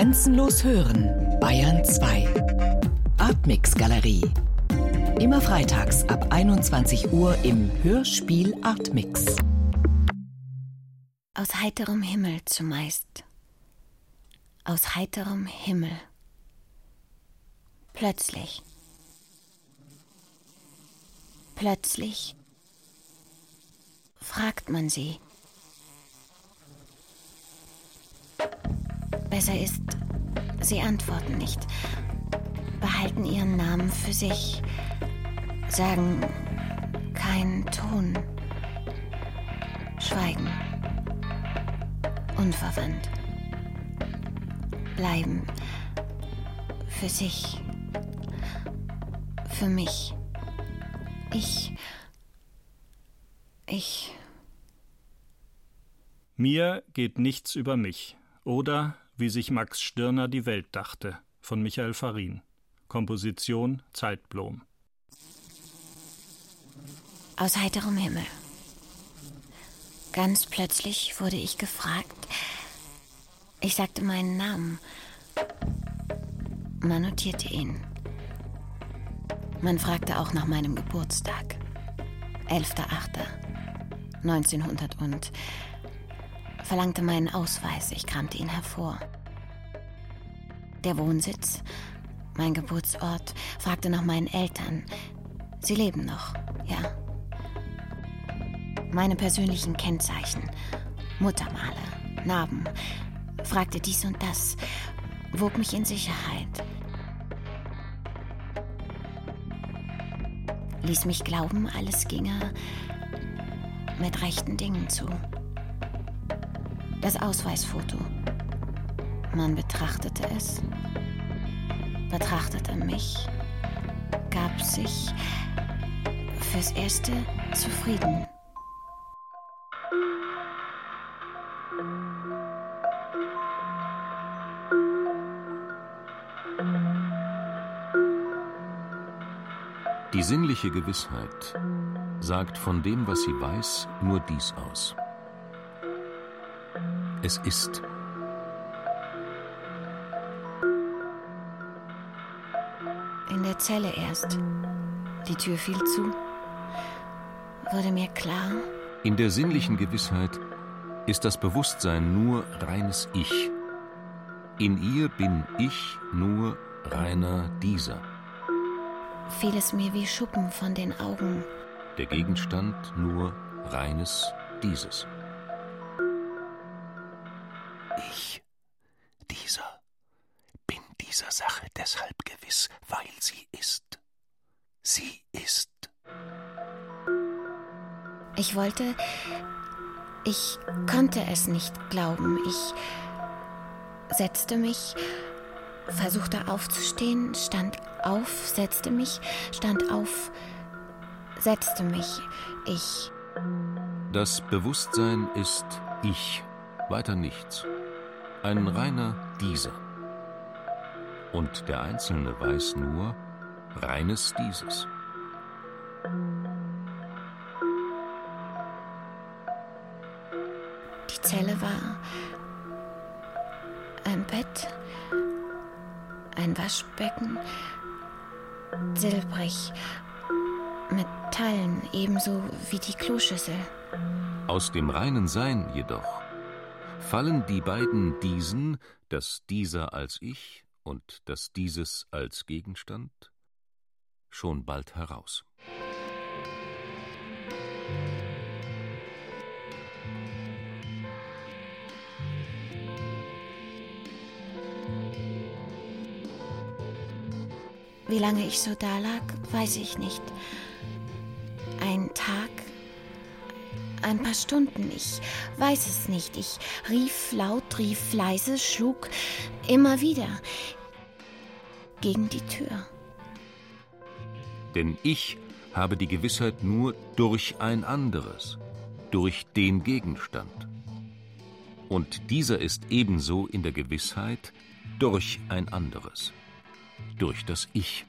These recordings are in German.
Grenzenlos hören, Bayern 2. Artmix Galerie. Immer freitags ab 21 Uhr im Hörspiel Artmix. Aus heiterem Himmel zumeist. Aus heiterem Himmel. Plötzlich. Plötzlich fragt man sie. Besser ist, sie antworten nicht, behalten ihren Namen für sich, sagen keinen Ton, schweigen, unverwandt, bleiben für sich, für mich. Ich. Ich. Mir geht nichts über mich. Oder wie sich Max Stirner die Welt dachte, von Michael Farin. Komposition Zeitblom. Aus heiterem Himmel. Ganz plötzlich wurde ich gefragt. Ich sagte meinen Namen. Man notierte ihn. Man fragte auch nach meinem Geburtstag. 11.08.1900 und verlangte meinen Ausweis. Ich kramte ihn hervor. Der Wohnsitz, mein Geburtsort, fragte nach meinen Eltern. Sie leben noch, ja. Meine persönlichen Kennzeichen, Muttermale, Narben, fragte dies und das, wog mich in Sicherheit. Ließ mich glauben, alles ginge mit rechten Dingen zu das Ausweisfoto. Man betrachtete es, betrachtete mich, gab sich fürs Erste zufrieden. Die sinnliche Gewissheit sagt von dem, was sie weiß, nur dies aus. Es ist. In der Zelle erst. Die Tür fiel zu. Wurde mir klar. In der sinnlichen Gewissheit ist das Bewusstsein nur reines Ich. In ihr bin ich nur reiner dieser. Fiel es mir wie Schuppen von den Augen. Der Gegenstand nur reines dieses. Ich wollte, ich konnte es nicht glauben. Ich setzte mich, versuchte aufzustehen, stand auf, setzte mich, stand auf, setzte mich. Ich. Das Bewusstsein ist ich, weiter nichts ein reiner Dieser. Und der Einzelne weiß nur reines Dieses. Zelle war ein Bett, ein Waschbecken, silbrig, Metallen ebenso wie die Kloschüssel. Aus dem reinen Sein jedoch fallen die beiden diesen, das dieser als Ich und das dieses als Gegenstand, schon bald heraus. Wie lange ich so dalag, weiß ich nicht. Ein Tag, ein paar Stunden, ich weiß es nicht. Ich rief laut, rief leise, schlug immer wieder gegen die Tür. Denn ich habe die Gewissheit nur durch ein anderes, durch den Gegenstand. Und dieser ist ebenso in der Gewissheit durch ein anderes, durch das Ich.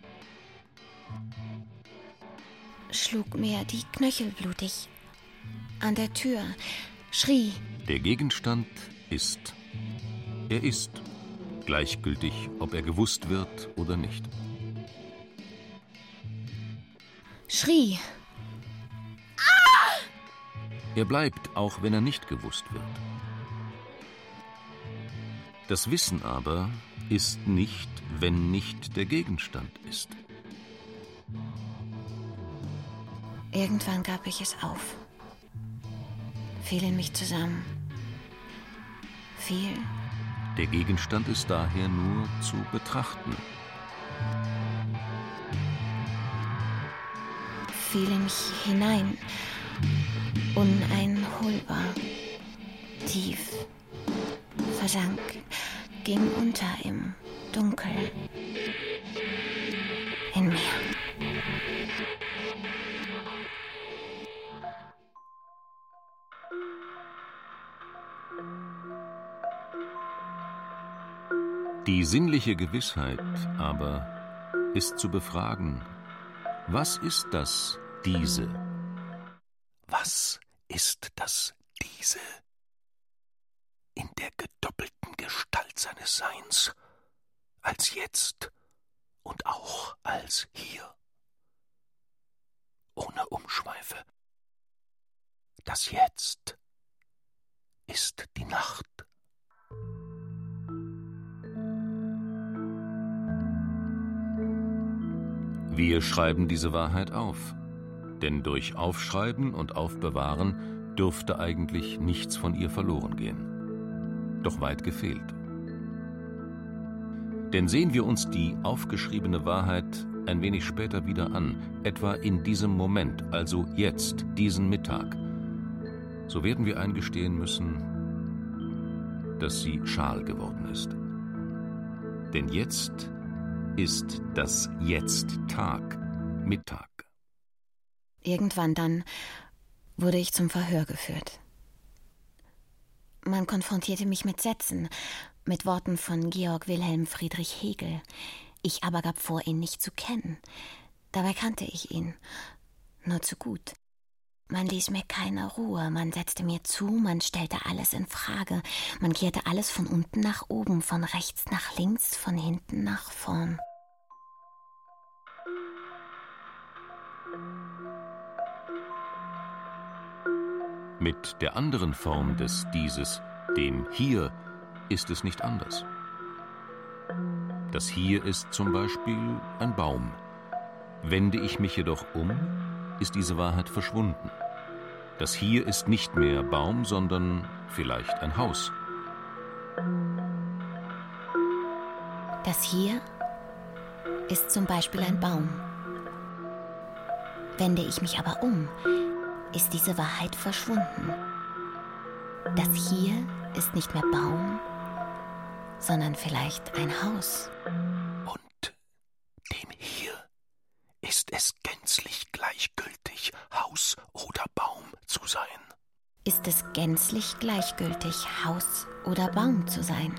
Schlug mir die Knöchel blutig an der Tür, schrie. Der Gegenstand ist. Er ist. gleichgültig, ob er gewusst wird oder nicht. Schrie. Er bleibt, auch wenn er nicht gewusst wird. Das Wissen aber ist nicht, wenn nicht der Gegenstand ist. Irgendwann gab ich es auf. Fiel in mich zusammen. Fiel. Der Gegenstand ist daher nur zu betrachten. Fiel in mich hinein. Uneinholbar. Tief. Versank. Ging unter im Dunkel. In mir. Die sinnliche Gewissheit aber ist zu befragen, was ist das diese? Was ist das diese? In der gedoppelten Seines Seins, als jetzt und auch als hier. Ohne Umschweife. Das Jetzt ist die Nacht. Wir schreiben diese Wahrheit auf, denn durch Aufschreiben und Aufbewahren dürfte eigentlich nichts von ihr verloren gehen. Doch weit gefehlt. Denn sehen wir uns die aufgeschriebene Wahrheit ein wenig später wieder an, etwa in diesem Moment, also jetzt, diesen Mittag, so werden wir eingestehen müssen, dass sie schal geworden ist. Denn jetzt ist das Jetzt Tag, Mittag. Irgendwann dann wurde ich zum Verhör geführt. Man konfrontierte mich mit Sätzen, mit Worten von Georg Wilhelm Friedrich Hegel. Ich aber gab vor, ihn nicht zu kennen. Dabei kannte ich ihn. Nur zu gut. Man ließ mir keine Ruhe, man setzte mir zu, man stellte alles in Frage, man kehrte alles von unten nach oben, von rechts nach links, von hinten nach vorn. Mit der anderen Form des Dieses, dem Hier, ist es nicht anders. Das Hier ist zum Beispiel ein Baum. Wende ich mich jedoch um, ist diese Wahrheit verschwunden. Das Hier ist nicht mehr Baum, sondern vielleicht ein Haus. Das Hier ist zum Beispiel ein Baum. Wende ich mich aber um, ist diese Wahrheit verschwunden. Das Hier ist nicht mehr Baum, sondern vielleicht ein Haus. Und dem Hier ist es gänzlich gleichgültig, Haus oder Baum zu sein. Ist es gänzlich gleichgültig, Haus oder Baum zu sein?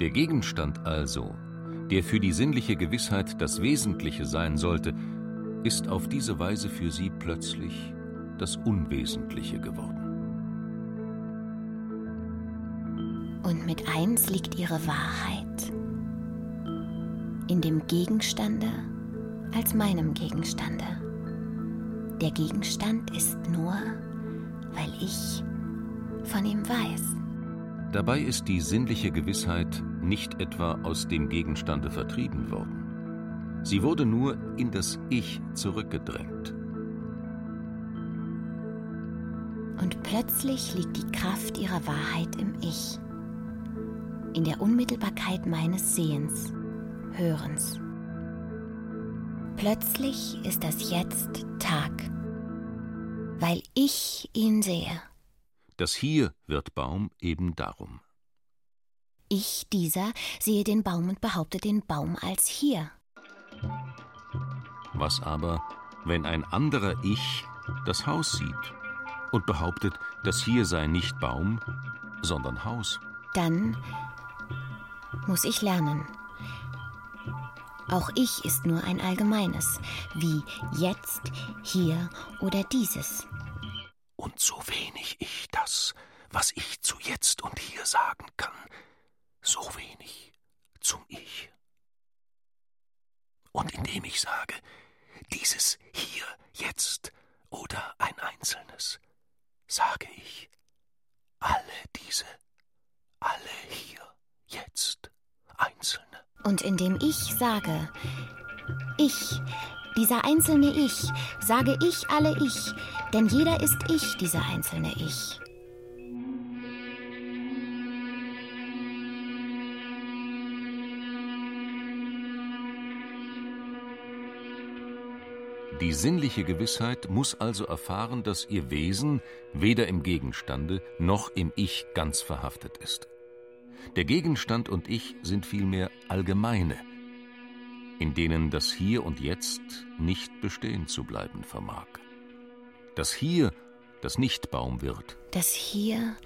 Der Gegenstand also, der für die sinnliche Gewissheit das Wesentliche sein sollte, ist auf diese Weise für sie plötzlich das Unwesentliche geworden. Und mit eins liegt ihre Wahrheit in dem Gegenstande als meinem Gegenstande. Der Gegenstand ist nur, weil ich von ihm weiß. Dabei ist die sinnliche Gewissheit nicht etwa aus dem Gegenstande vertrieben worden. Sie wurde nur in das Ich zurückgedrängt. Und plötzlich liegt die Kraft ihrer Wahrheit im Ich, in der Unmittelbarkeit meines Sehens, Hörens. Plötzlich ist das Jetzt Tag, weil ich ihn sehe. Das Hier wird Baum eben darum. Ich, dieser, sehe den Baum und behaupte den Baum als hier. Was aber, wenn ein anderer Ich das Haus sieht und behauptet, das hier sei nicht Baum, sondern Haus? Dann muss ich lernen. Auch ich ist nur ein allgemeines, wie jetzt, hier oder dieses. Und so wenig ich das, was ich zu jetzt und hier sagen kann, so wenig zum Ich. Und indem ich sage, dieses hier, jetzt oder ein einzelnes, sage ich, alle diese, alle hier, jetzt, einzelne. Und indem ich sage, ich, dieser einzelne Ich, sage ich alle Ich, denn jeder ist ich, dieser einzelne Ich. Die sinnliche Gewissheit muss also erfahren, dass ihr Wesen weder im Gegenstande noch im Ich ganz verhaftet ist. Der Gegenstand und Ich sind vielmehr allgemeine, in denen das Hier und Jetzt nicht bestehen zu bleiben vermag. Das Hier, das nicht Baum wird. Das Hier,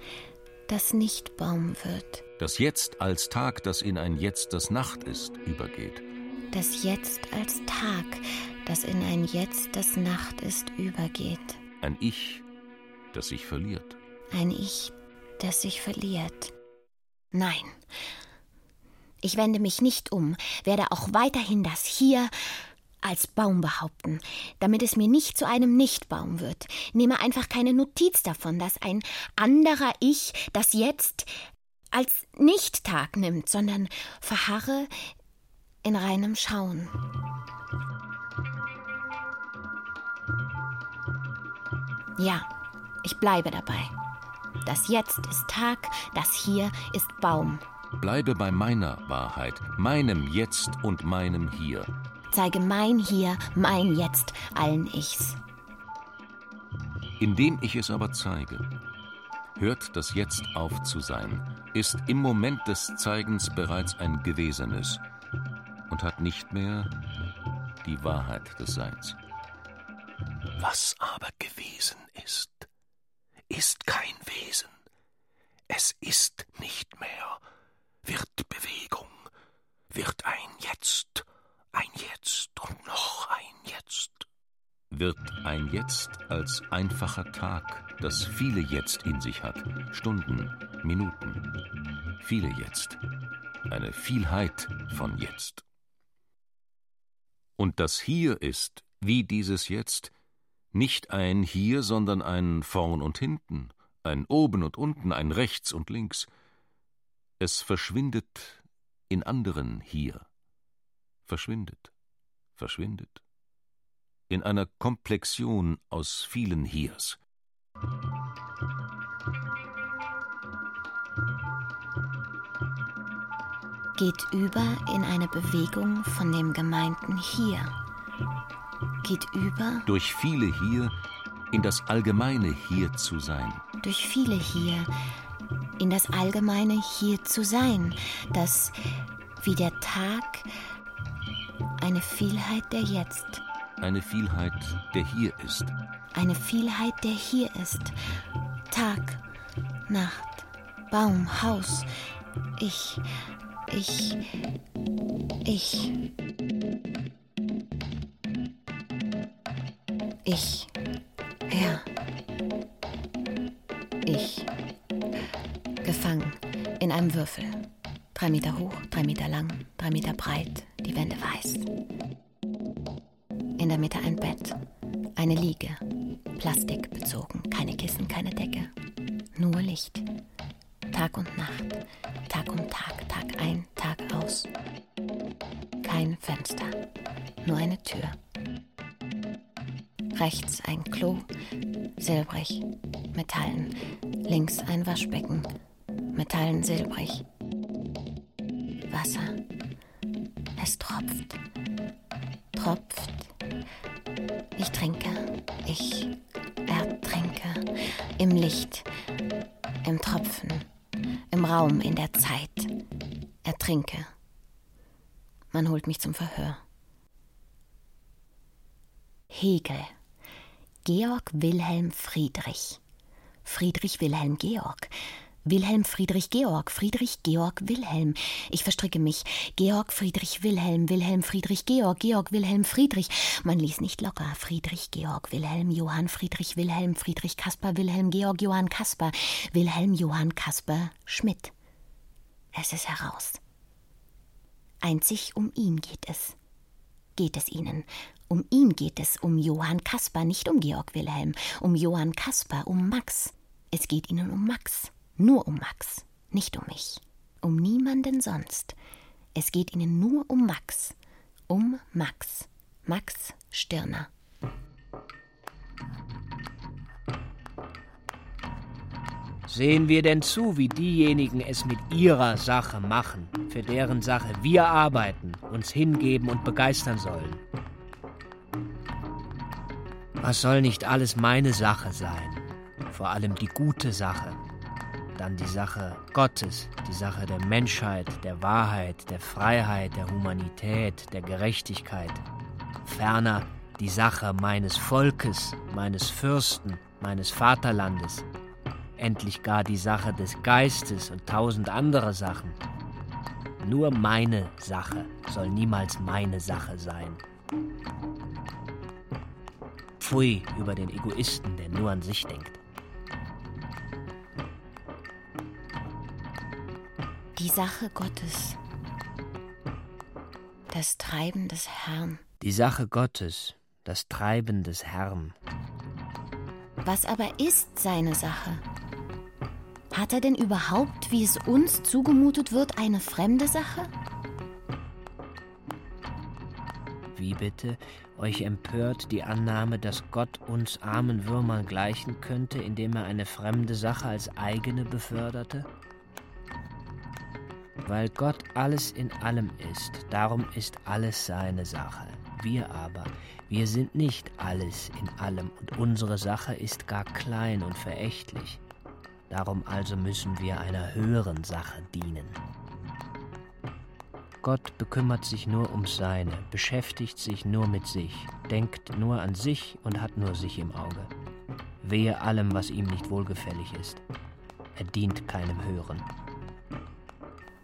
das nicht Baum wird. Das Jetzt als Tag, das in ein Jetzt, das Nacht ist, übergeht. Das Jetzt als Tag, das in ein Jetzt, das Nacht ist, übergeht. Ein Ich, das sich verliert. Ein Ich, das sich verliert. Nein. Ich wende mich nicht um, werde auch weiterhin das hier als Baum behaupten, damit es mir nicht zu einem Nichtbaum wird. Nehme einfach keine Notiz davon, dass ein anderer Ich das jetzt als Nicht-Tag nimmt, sondern verharre in reinem Schauen. Ja, ich bleibe dabei. Das Jetzt ist Tag, das Hier ist Baum. Bleibe bei meiner Wahrheit, meinem Jetzt und meinem Hier. Zeige mein Hier, mein Jetzt allen Ichs. Indem ich es aber zeige, hört das Jetzt auf zu sein, ist im Moment des Zeigens bereits ein Gewesenes und hat nicht mehr die Wahrheit des Seins. Was aber gewesen ist, ist kein Wesen. Es ist nicht mehr, wird Bewegung, wird ein Jetzt, ein Jetzt und noch ein Jetzt. Wird ein Jetzt als einfacher Tag, das viele Jetzt in sich hat, Stunden, Minuten, viele Jetzt, eine Vielheit von Jetzt. Und das Hier ist, wie dieses Jetzt, nicht ein Hier, sondern ein Vorn und Hinten, ein Oben und Unten, ein Rechts und Links. Es verschwindet in anderen Hier, verschwindet, verschwindet, in einer Komplexion aus vielen Hiers. Geht über in eine Bewegung von dem gemeinten Hier geht über durch viele hier in das allgemeine Hier zu sein. Durch viele hier in das allgemeine Hier zu sein, das wie der Tag eine Vielheit der Jetzt. Eine Vielheit, der hier ist. Eine Vielheit, der hier ist. Tag, Nacht, Baum, Haus. Ich, ich, ich. Ich. Drei Meter hoch, drei Meter lang, drei Meter breit, die Wände weiß. In der Mitte ein Bett, eine Liege, Plastik bezogen, keine Kissen, keine Decke, nur Licht. Tag und Nacht, Tag um Tag, Tag ein, Tag aus. Kein Fenster, nur eine Tür. Rechts ein Klo, silbrig, Metallen. Links ein Waschbecken, Metallen silbrig. Wasser. Es tropft, tropft. Ich trinke, ich ertrinke. Im Licht, im Tropfen, im Raum, in der Zeit. Ertrinke. Man holt mich zum Verhör. Hegel. Georg Wilhelm Friedrich. Friedrich Wilhelm Georg. Wilhelm Friedrich Georg, Friedrich Georg Wilhelm. Ich verstricke mich. Georg Friedrich Wilhelm, Wilhelm Friedrich Georg, Georg Wilhelm Friedrich. Man ließ nicht locker. Friedrich Georg Wilhelm, Johann Friedrich Wilhelm, Friedrich Kaspar Wilhelm Georg Johann Kaspar, Wilhelm Johann Kaspar Schmidt. Es ist heraus. Einzig um ihn geht es. Geht es Ihnen? Um ihn geht es, um Johann Kaspar, nicht um Georg Wilhelm, um Johann Kaspar, um Max. Es geht Ihnen um Max. Nur um Max, nicht um mich, um niemanden sonst. Es geht ihnen nur um Max, um Max, Max Stirner. Sehen wir denn zu, wie diejenigen es mit ihrer Sache machen, für deren Sache wir arbeiten, uns hingeben und begeistern sollen? Was soll nicht alles meine Sache sein? Vor allem die gute Sache, dann die Sache Gottes, die Sache der Menschheit, der Wahrheit, der Freiheit, der Humanität, der Gerechtigkeit. Ferner die Sache meines Volkes, meines Fürsten, meines Vaterlandes. Endlich gar die Sache des Geistes und tausend andere Sachen. Nur meine Sache soll niemals meine Sache sein. Pfui über den Egoisten, der nur an sich denkt. Die Sache Gottes. Das Treiben des Herrn. Die Sache Gottes, das Treiben des Herrn. Was aber ist seine Sache? Hat er denn überhaupt, wie es uns zugemutet wird, eine fremde Sache? Wie bitte? Euch empört die Annahme, dass Gott uns armen Würmern gleichen könnte, indem er eine fremde Sache als eigene beförderte? Weil Gott alles in allem ist, darum ist alles seine Sache. Wir aber, wir sind nicht alles in allem und unsere Sache ist gar klein und verächtlich. Darum also müssen wir einer höheren Sache dienen. Gott bekümmert sich nur um seine, beschäftigt sich nur mit sich, denkt nur an sich und hat nur sich im Auge. Wehe allem, was ihm nicht wohlgefällig ist. Er dient keinem Höheren.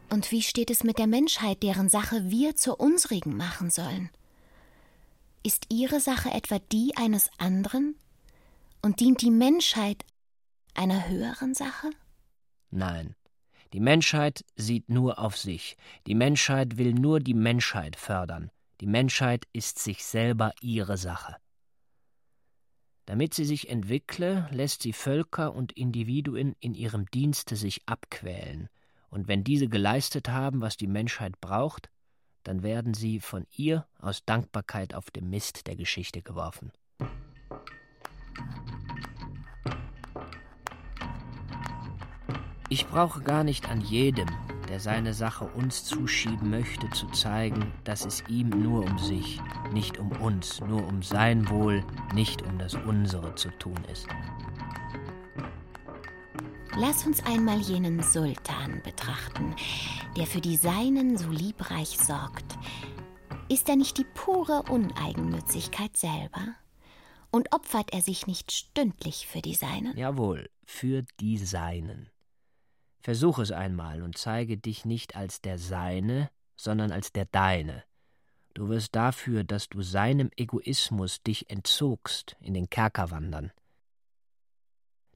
Und wie steht es mit der Menschheit, deren Sache wir zur unsrigen machen sollen? Ist ihre Sache etwa die eines anderen? Und dient die Menschheit einer höheren Sache? Nein. Die Menschheit sieht nur auf sich. Die Menschheit will nur die Menschheit fördern. Die Menschheit ist sich selber ihre Sache. Damit sie sich entwickle, lässt sie Völker und Individuen in ihrem Dienste sich abquälen, und wenn diese geleistet haben, was die Menschheit braucht, dann werden sie von ihr aus Dankbarkeit auf den Mist der Geschichte geworfen. Ich brauche gar nicht an jedem, der seine Sache uns zuschieben möchte, zu zeigen, dass es ihm nur um sich, nicht um uns, nur um sein Wohl, nicht um das unsere zu tun ist. Lass uns einmal jenen Sultan betrachten, der für die Seinen so liebreich sorgt. Ist er nicht die pure Uneigennützigkeit selber? Und opfert er sich nicht stündlich für die Seinen? Jawohl, für die Seinen. Versuch es einmal und zeige dich nicht als der Seine, sondern als der Deine. Du wirst dafür, dass du seinem Egoismus dich entzogst, in den Kerker wandern.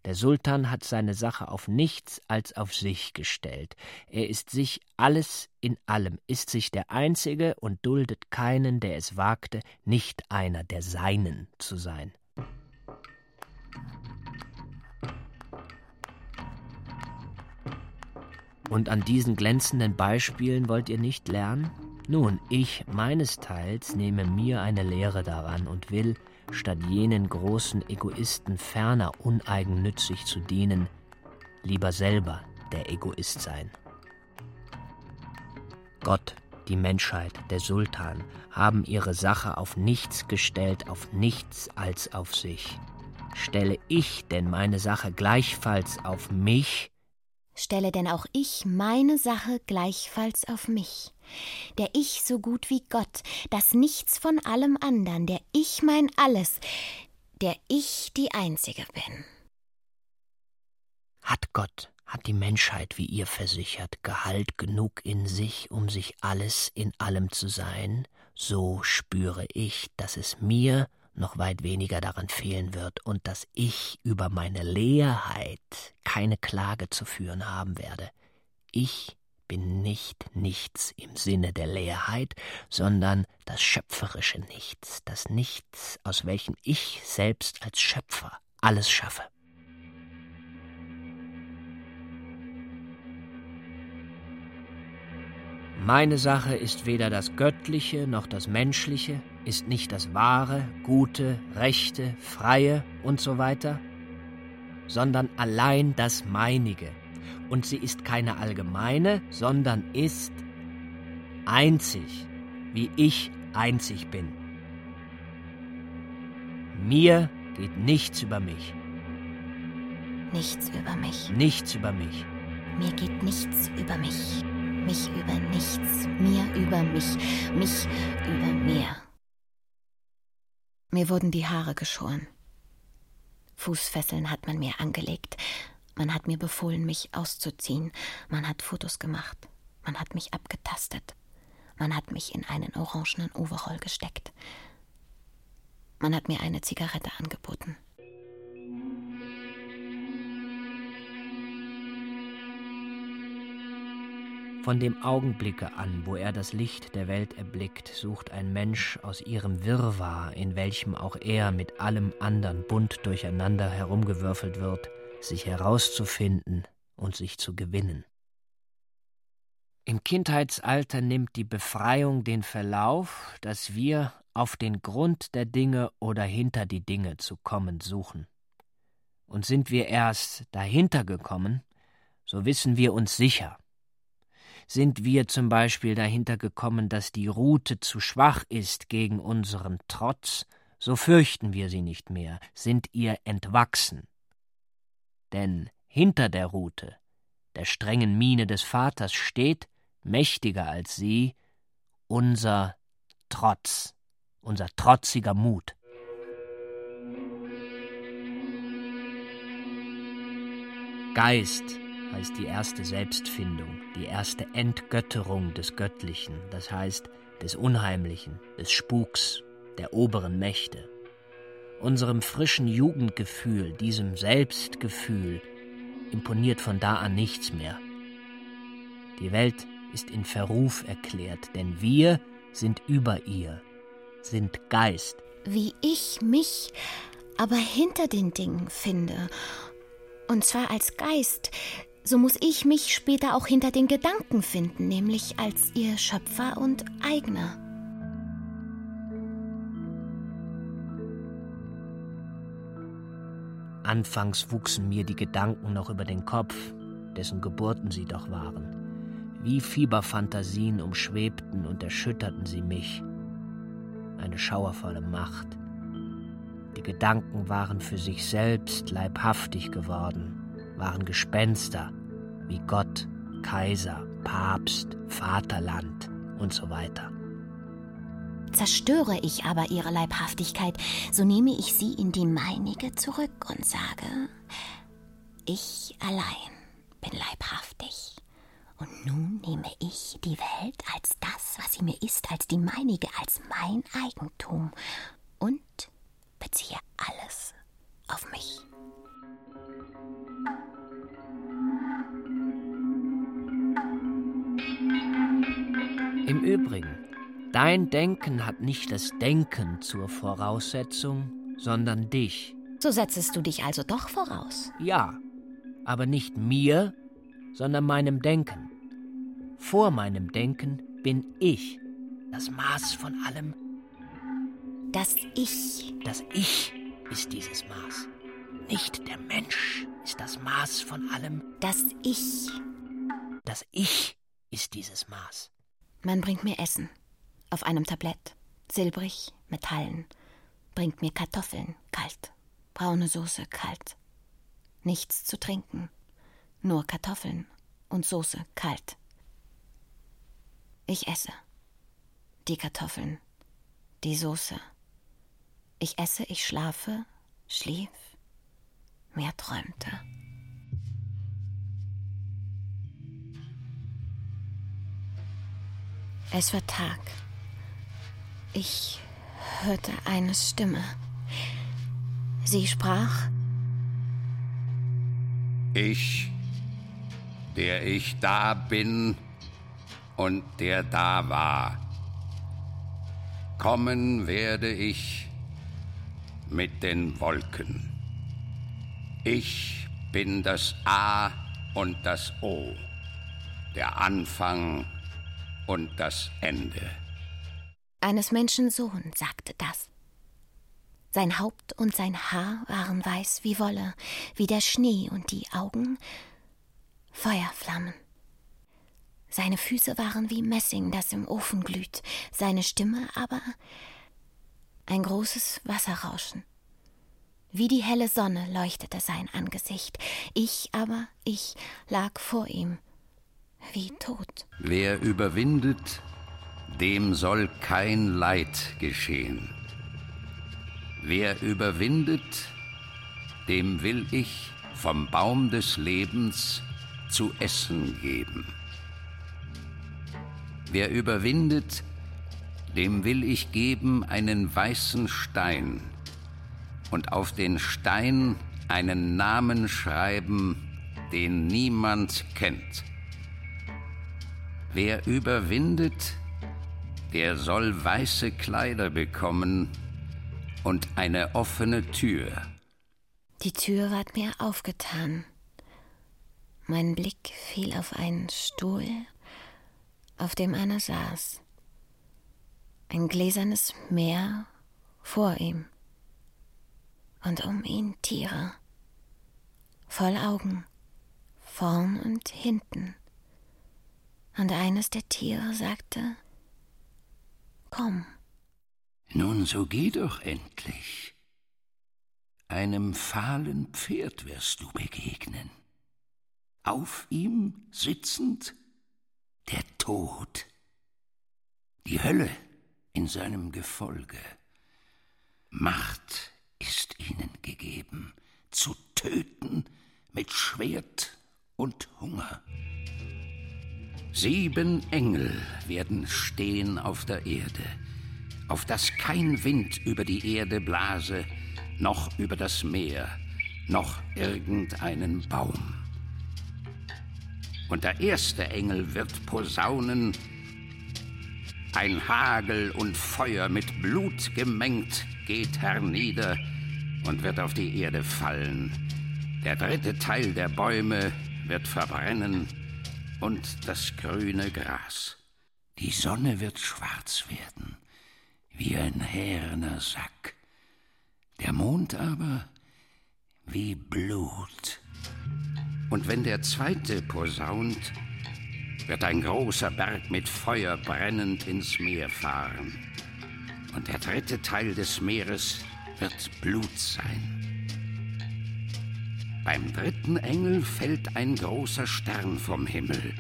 Der Sultan hat seine Sache auf nichts als auf sich gestellt. Er ist sich alles in allem, ist sich der Einzige und duldet keinen, der es wagte, nicht einer der Seinen zu sein. Und an diesen glänzenden Beispielen wollt ihr nicht lernen? Nun, ich meinesteils nehme mir eine Lehre daran und will, statt jenen großen Egoisten ferner uneigennützig zu dienen, lieber selber der Egoist sein. Gott, die Menschheit, der Sultan haben ihre Sache auf nichts gestellt, auf nichts als auf sich. Stelle ich denn meine Sache gleichfalls auf mich, stelle denn auch ich meine Sache gleichfalls auf mich, der ich so gut wie Gott, das Nichts von allem andern, der ich mein Alles, der ich die Einzige bin. Hat Gott, Hat die Menschheit, wie ihr versichert, Gehalt genug in sich, um sich alles in allem zu sein, so spüre ich, dass es mir noch weit weniger daran fehlen wird und dass ich über meine Leerheit keine Klage zu führen haben werde. Ich bin nicht nichts im Sinne der Leerheit, sondern das schöpferische Nichts, das Nichts, aus welchem ich selbst als Schöpfer alles schaffe. Meine Sache ist weder das Göttliche noch das Menschliche, ist nicht das Wahre, Gute, Rechte, Freie und so weiter, sondern allein das Meinige. Und sie ist keine allgemeine, sondern ist einzig, wie ich einzig bin. Mir geht nichts über mich. Nichts über mich. Nichts über mich. Mir geht nichts über mich mich über nichts, mir über mich, mich über mir. Mir wurden die Haare geschoren. Fußfesseln hat man mir angelegt. Man hat mir befohlen, mich auszuziehen. Man hat Fotos gemacht. Man hat mich abgetastet. Man hat mich in einen orangenen Overall gesteckt. Man hat mir eine Zigarette angeboten. Von dem Augenblicke an, wo er das Licht der Welt erblickt, sucht ein Mensch aus ihrem Wirrwarr, in welchem auch er mit allem andern bunt durcheinander herumgewürfelt wird, sich herauszufinden und sich zu gewinnen. Im Kindheitsalter nimmt die Befreiung den Verlauf, dass wir auf den Grund der Dinge oder hinter die Dinge zu kommen suchen. Und sind wir erst dahinter gekommen, so wissen wir uns sicher, sind wir zum Beispiel dahinter gekommen, dass die Rute zu schwach ist gegen unseren Trotz, so fürchten wir sie nicht mehr, sind ihr entwachsen. Denn hinter der Rute, der strengen Miene des Vaters, steht, mächtiger als sie, unser Trotz, unser trotziger Mut. Geist, heißt die erste Selbstfindung, die erste Entgötterung des Göttlichen, das heißt des Unheimlichen, des Spuks, der oberen Mächte. Unserem frischen Jugendgefühl, diesem Selbstgefühl, imponiert von da an nichts mehr. Die Welt ist in Verruf erklärt, denn wir sind über ihr, sind Geist. Wie ich mich aber hinter den Dingen finde, und zwar als Geist, so muss ich mich später auch hinter den Gedanken finden, nämlich als ihr Schöpfer und Eigner. Anfangs wuchsen mir die Gedanken noch über den Kopf, dessen Geburten sie doch waren. Wie Fieberfantasien umschwebten und erschütterten sie mich. Eine schauervolle Macht. Die Gedanken waren für sich selbst leibhaftig geworden, waren Gespenster wie Gott, Kaiser, Papst, Vaterland und so weiter. Zerstöre ich aber ihre Leibhaftigkeit, so nehme ich sie in die meinige zurück und sage, ich allein bin leibhaftig. Und nun nehme ich die Welt als das, was sie mir ist, als die meinige, als mein Eigentum und beziehe alles auf mich. Im Übrigen, dein Denken hat nicht das Denken zur Voraussetzung, sondern dich. So setzest du dich also doch voraus? Ja, aber nicht mir, sondern meinem Denken. Vor meinem Denken bin ich, das Maß von allem. Das Ich. Das Ich ist dieses Maß. Nicht der Mensch ist das Maß von allem. Das Ich. Das Ich ist dieses Maß. Man bringt mir Essen. Auf einem Tablett. Silbrig, metallen. Bringt mir Kartoffeln, kalt. Braune Soße, kalt. Nichts zu trinken. Nur Kartoffeln und Soße, kalt. Ich esse. Die Kartoffeln. Die Soße. Ich esse, ich schlafe, schlief, mehr träumte. Es war Tag. Ich hörte eine Stimme. Sie sprach. Ich, der ich da bin und der da war, kommen werde ich mit den Wolken. Ich bin das A und das O, der Anfang und das Ende. Eines Menschen Sohn sagte das. Sein Haupt und sein Haar waren weiß wie Wolle, wie der Schnee und die Augen Feuerflammen. Seine Füße waren wie Messing, das im Ofen glüht, seine Stimme aber ein großes Wasserrauschen. Wie die helle Sonne leuchtete sein Angesicht, ich aber, ich lag vor ihm, wie tot. Wer überwindet, dem soll kein Leid geschehen. Wer überwindet, dem will ich vom Baum des Lebens zu essen geben. Wer überwindet, dem will ich geben einen weißen Stein und auf den Stein einen Namen schreiben, den niemand kennt. Wer überwindet, der soll weiße Kleider bekommen und eine offene Tür. Die Tür ward mir aufgetan. Mein Blick fiel auf einen Stuhl, auf dem einer saß. Ein gläsernes Meer vor ihm. Und um ihn Tiere, voll Augen, vorn und hinten. Und eines der Tiere sagte, Komm. Nun, so geh doch endlich. Einem fahlen Pferd wirst du begegnen. Auf ihm sitzend der Tod, die Hölle in seinem Gefolge. Macht ist ihnen gegeben, zu töten mit Schwert und Hunger. Sieben Engel werden stehen auf der Erde, auf dass kein Wind über die Erde blase, noch über das Meer, noch irgendeinen Baum. Und der erste Engel wird posaunen, ein Hagel und Feuer mit Blut gemengt geht hernieder und wird auf die Erde fallen. Der dritte Teil der Bäume wird verbrennen und das grüne Gras. Die Sonne wird schwarz werden wie ein härener Sack, der Mond aber wie Blut. Und wenn der zweite posaunt, wird ein großer Berg mit Feuer brennend ins Meer fahren. Und der dritte Teil des Meeres wird Blut sein. Beim dritten Engel fällt ein großer Stern vom Himmel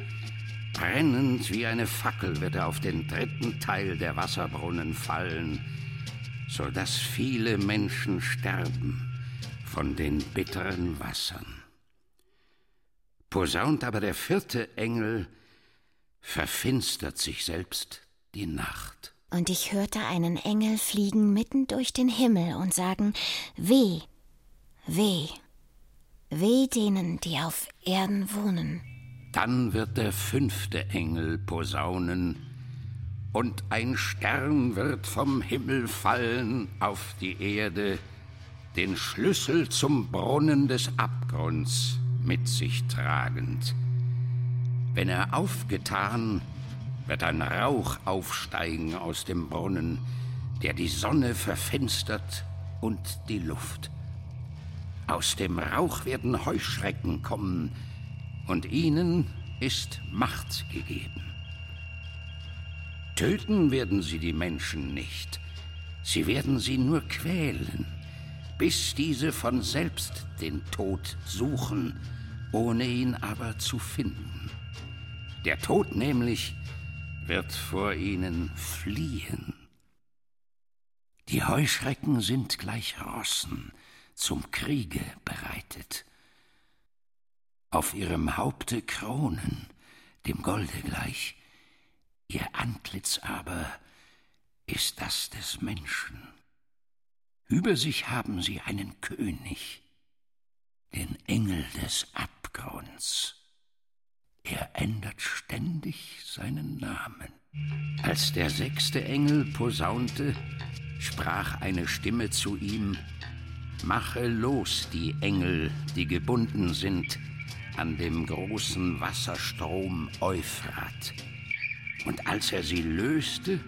Brennend wie eine Fackel wird er auf den dritten Teil der Wasserbrunnen fallen, so dass viele Menschen sterben von den bitteren Wassern. Posaunt aber der vierte Engel, verfinstert sich selbst die Nacht. Und ich hörte einen Engel fliegen mitten durch den Himmel und sagen, Weh, weh, weh denen, die auf Erden wohnen. Dann wird der fünfte Engel posaunen, und ein Stern wird vom Himmel fallen auf die Erde, den Schlüssel zum Brunnen des Abgrunds mit sich tragend. Wenn er aufgetan, wird ein Rauch aufsteigen aus dem Brunnen, der die Sonne verfinstert und die Luft. Aus dem Rauch werden Heuschrecken kommen, und ihnen ist Macht gegeben. Töten werden sie die Menschen nicht, sie werden sie nur quälen, bis diese von selbst den Tod suchen, ohne ihn aber zu finden. Der Tod nämlich wird vor ihnen fliehen. Die Heuschrecken sind gleich Rossen, zum Kriege bereitet auf ihrem Haupte Kronen, dem Golde gleich. Ihr Antlitz aber ist das des Menschen. Über sich haben sie einen König, den Engel des Abgrunds. Er ändert ständig seinen Namen. Als der sechste Engel posaunte, sprach eine Stimme zu ihm, Mache los die Engel, die gebunden sind an dem großen Wasserstrom Euphrat. Und als er sie löste,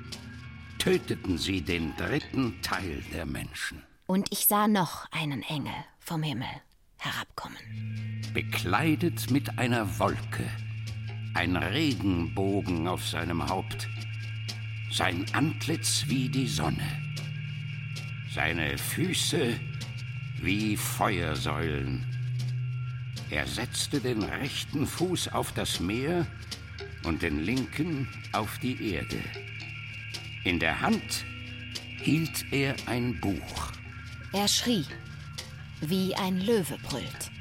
töteten sie den dritten Teil der Menschen. Und ich sah noch einen Engel vom Himmel herabkommen. Bekleidet mit einer Wolke, ein Regenbogen auf seinem Haupt, sein Antlitz wie die Sonne, seine Füße wie Feuersäulen. Er setzte den rechten Fuß auf das Meer und den linken auf die Erde. In der Hand hielt er ein Buch. Er schrie, wie ein Löwe brüllt.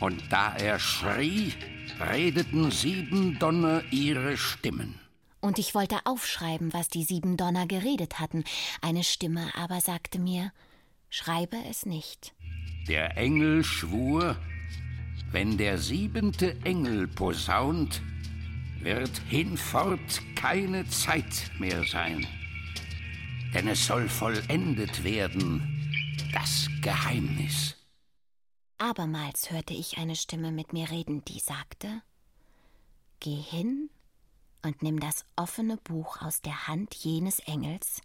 Und da er schrie, redeten sieben Donner ihre Stimmen. Und ich wollte aufschreiben, was die sieben Donner geredet hatten. Eine Stimme aber sagte mir, schreibe es nicht. Der Engel schwur, wenn der siebente Engel posaunt, wird hinfort keine Zeit mehr sein. Denn es soll vollendet werden, das Geheimnis. Abermals hörte ich eine Stimme mit mir reden, die sagte, Geh hin und nimm das offene Buch aus der Hand jenes Engels,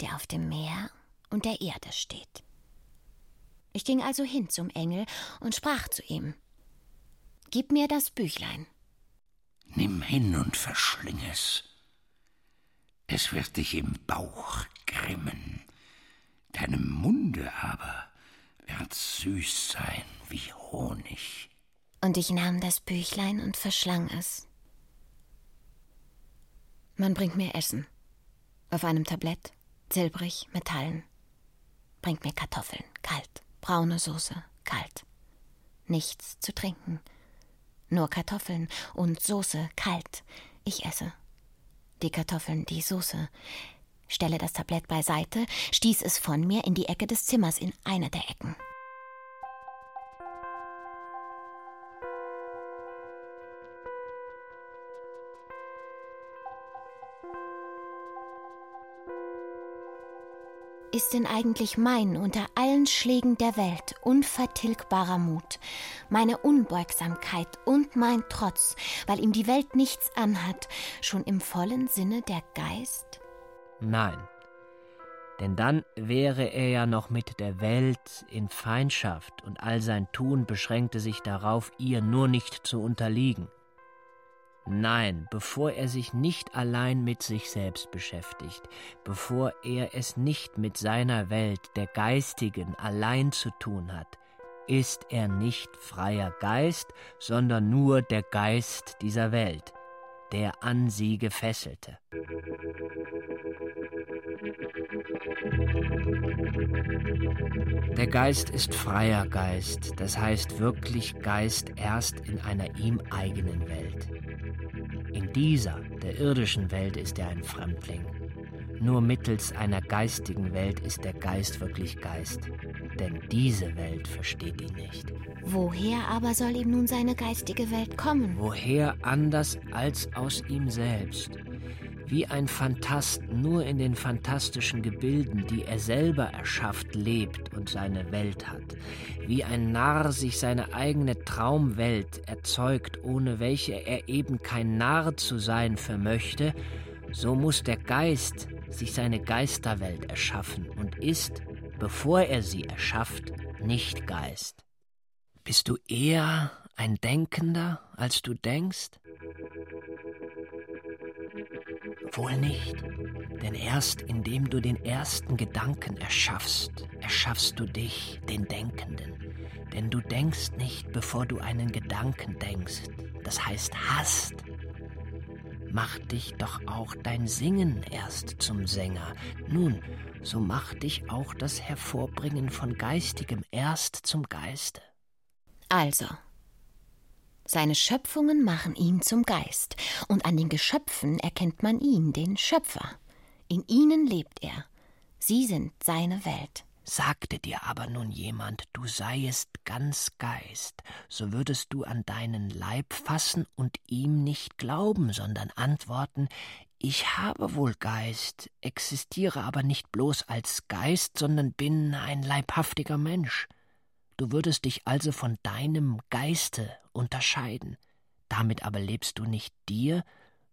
der auf dem Meer und der Erde steht. Ich ging also hin zum Engel und sprach zu ihm Gib mir das Büchlein. Nimm hin und verschling es. Es wird dich im Bauch grimmen, deinem Munde aber wird's süß sein wie Honig. Und ich nahm das Büchlein und verschlang es. Man bringt mir Essen. Auf einem Tablett, silbrig, metallen. Bringt mir Kartoffeln, kalt, braune Soße, kalt. Nichts zu trinken. Nur Kartoffeln und Soße, kalt. Ich esse. Die Kartoffeln, die Soße. Stelle das Tablett beiseite, stieß es von mir in die Ecke des Zimmers in eine der Ecken. ist denn eigentlich mein unter allen Schlägen der Welt unvertilgbarer Mut, meine Unbeugsamkeit und mein Trotz, weil ihm die Welt nichts anhat, schon im vollen Sinne der Geist? Nein, denn dann wäre er ja noch mit der Welt in Feindschaft und all sein Tun beschränkte sich darauf, ihr nur nicht zu unterliegen. Nein, bevor er sich nicht allein mit sich selbst beschäftigt, bevor er es nicht mit seiner Welt, der geistigen, allein zu tun hat, ist er nicht freier Geist, sondern nur der Geist dieser Welt, der an sie gefesselte. Der Geist ist freier Geist, das heißt wirklich Geist erst in einer ihm eigenen Welt. In dieser, der irdischen Welt, ist er ein Fremdling. Nur mittels einer geistigen Welt ist der Geist wirklich Geist, denn diese Welt versteht ihn nicht. Woher aber soll ihm nun seine geistige Welt kommen? Woher anders als aus ihm selbst? Wie ein Phantast nur in den fantastischen Gebilden, die er selber erschafft, lebt und seine Welt hat. Wie ein Narr sich seine eigene Traumwelt erzeugt, ohne welche er eben kein Narr zu sein vermöchte, so muss der Geist sich seine Geisterwelt erschaffen und ist, bevor er sie erschafft, nicht Geist. Bist du eher ein Denkender, als du denkst? Wohl nicht, denn erst indem du den ersten Gedanken erschaffst, erschaffst du dich, den Denkenden. Denn du denkst nicht, bevor du einen Gedanken denkst, das heißt hast. Macht dich doch auch dein Singen erst zum Sänger. Nun, so macht dich auch das Hervorbringen von Geistigem erst zum Geiste. Also, Seine Schöpfungen machen ihn zum Geist, und an den Geschöpfen erkennt man ihn, den Schöpfer. In ihnen lebt er. Sie sind seine Welt. Sagte dir aber nun jemand, du seiest ganz Geist, so würdest du an deinen Leib fassen und ihm nicht glauben, sondern antworten, ich habe wohl Geist, existiere aber nicht bloß als Geist, sondern bin ein leibhaftiger Mensch. Du würdest dich also von deinem Geiste unterscheiden. Damit aber lebst du nicht dir,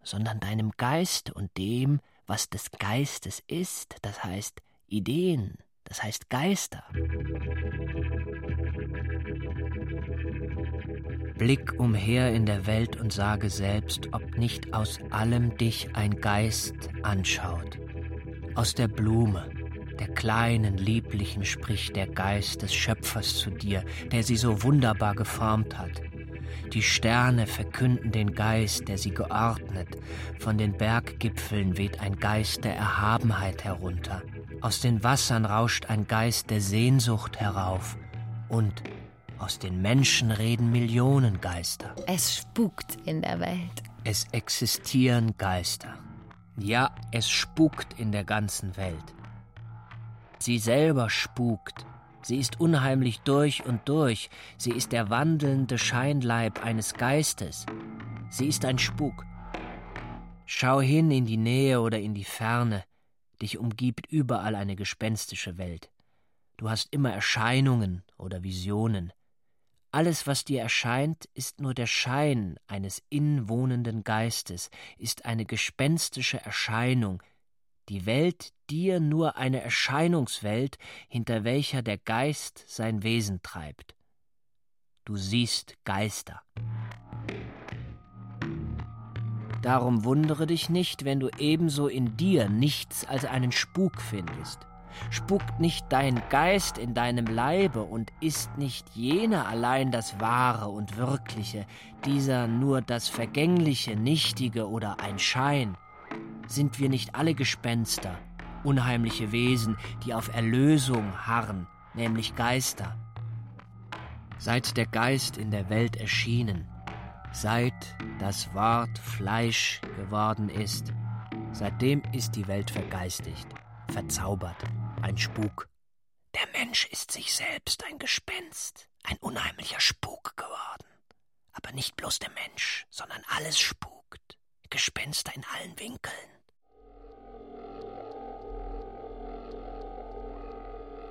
sondern deinem Geist und dem, was des Geistes ist, das heißt Ideen, das heißt Geister. Blick umher in der Welt und sage selbst, ob nicht aus allem dich ein Geist anschaut. Aus der Blume, der kleinen, lieblichen spricht der Geist des Schöpfers zu dir, der sie so wunderbar geformt hat. Die Sterne verkünden den Geist, der sie geordnet. Von den Berggipfeln weht ein Geist der Erhabenheit herunter. Aus den Wassern rauscht ein Geist der Sehnsucht herauf. Und aus den Menschen reden Millionen Geister. Es spukt in der Welt. Es existieren Geister. Ja, es spukt in der ganzen Welt. Sie selber spukt. Sie ist unheimlich durch und durch. Sie ist der wandelnde Scheinleib eines Geistes. Sie ist ein Spuk. Schau hin in die Nähe oder in die Ferne. Dich umgibt überall eine gespenstische Welt. Du hast immer Erscheinungen oder Visionen. Alles, was dir erscheint, ist nur der Schein eines inwohnenden Geistes, ist eine gespenstische Erscheinung, die Welt dir nur eine Erscheinungswelt, hinter welcher der Geist sein Wesen treibt. Du siehst Geister. Darum wundere dich nicht, wenn du ebenso in dir nichts als einen Spuk findest. Spukt nicht dein Geist in deinem Leibe und ist nicht jener allein das Wahre und Wirkliche, dieser nur das Vergängliche, Nichtige oder ein Schein? Sind wir nicht alle Gespenster, unheimliche Wesen, die auf Erlösung harren, nämlich Geister? Seit der Geist in der Welt erschienen, seit das Wort Fleisch geworden ist, seitdem ist die Welt vergeistigt, verzaubert ein Spuk. Der Mensch ist sich selbst ein Gespenst, ein unheimlicher Spuk geworden. Aber nicht bloß der Mensch, sondern alles spukt. Gespenster in allen Winkeln.